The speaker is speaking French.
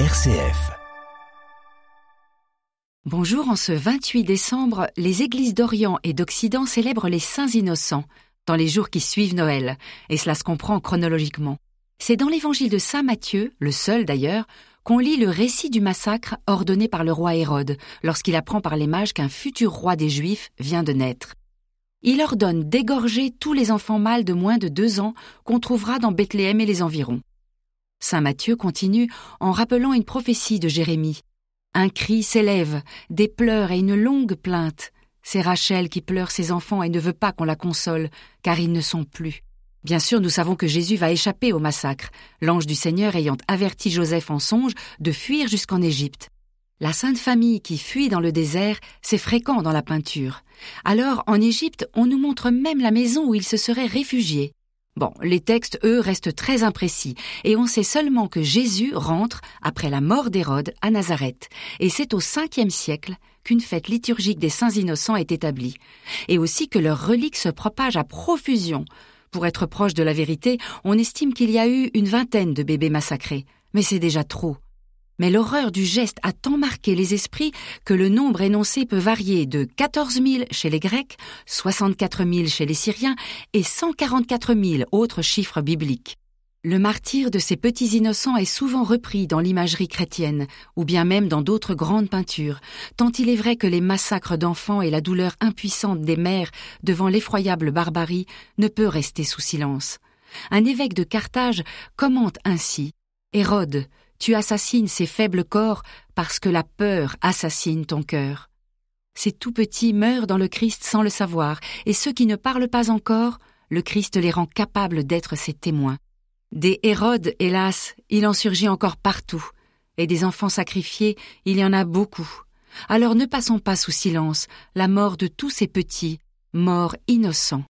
RCF. Bonjour, en ce 28 décembre, les églises d'Orient et d'Occident célèbrent les saints innocents dans les jours qui suivent Noël, et cela se comprend chronologiquement. C'est dans l'évangile de Saint Matthieu, le seul d'ailleurs, qu'on lit le récit du massacre ordonné par le roi Hérode lorsqu'il apprend par les mages qu'un futur roi des Juifs vient de naître. Il ordonne d'égorger tous les enfants mâles de moins de deux ans qu'on trouvera dans Bethléem et les environs. Saint Matthieu continue en rappelant une prophétie de Jérémie. Un cri s'élève, des pleurs et une longue plainte. C'est Rachel qui pleure ses enfants et ne veut pas qu'on la console, car ils ne sont plus. Bien sûr, nous savons que Jésus va échapper au massacre, l'ange du Seigneur ayant averti Joseph en songe de fuir jusqu'en Égypte. La Sainte Famille qui fuit dans le désert, c'est fréquent dans la peinture. Alors, en Égypte, on nous montre même la maison où il se serait réfugié. Bon, les textes, eux, restent très imprécis, et on sait seulement que Jésus rentre, après la mort d'Hérode, à Nazareth, et c'est au cinquième siècle qu'une fête liturgique des saints innocents est établie, et aussi que leurs reliques se propagent à profusion. Pour être proche de la vérité, on estime qu'il y a eu une vingtaine de bébés massacrés, mais c'est déjà trop. Mais l'horreur du geste a tant marqué les esprits que le nombre énoncé peut varier de 14 000 chez les Grecs, 64 000 chez les Syriens et 144 000 autres chiffres bibliques. Le martyr de ces petits innocents est souvent repris dans l'imagerie chrétienne, ou bien même dans d'autres grandes peintures, tant il est vrai que les massacres d'enfants et la douleur impuissante des mères devant l'effroyable barbarie ne peut rester sous silence. Un évêque de Carthage commente ainsi Hérode, tu assassines ces faibles corps parce que la peur assassine ton cœur. Ces tout petits meurent dans le Christ sans le savoir, et ceux qui ne parlent pas encore, le Christ les rend capables d'être ses témoins. Des Hérodes, hélas, il en surgit encore partout, et des enfants sacrifiés, il y en a beaucoup. Alors ne passons pas sous silence la mort de tous ces petits, morts innocents.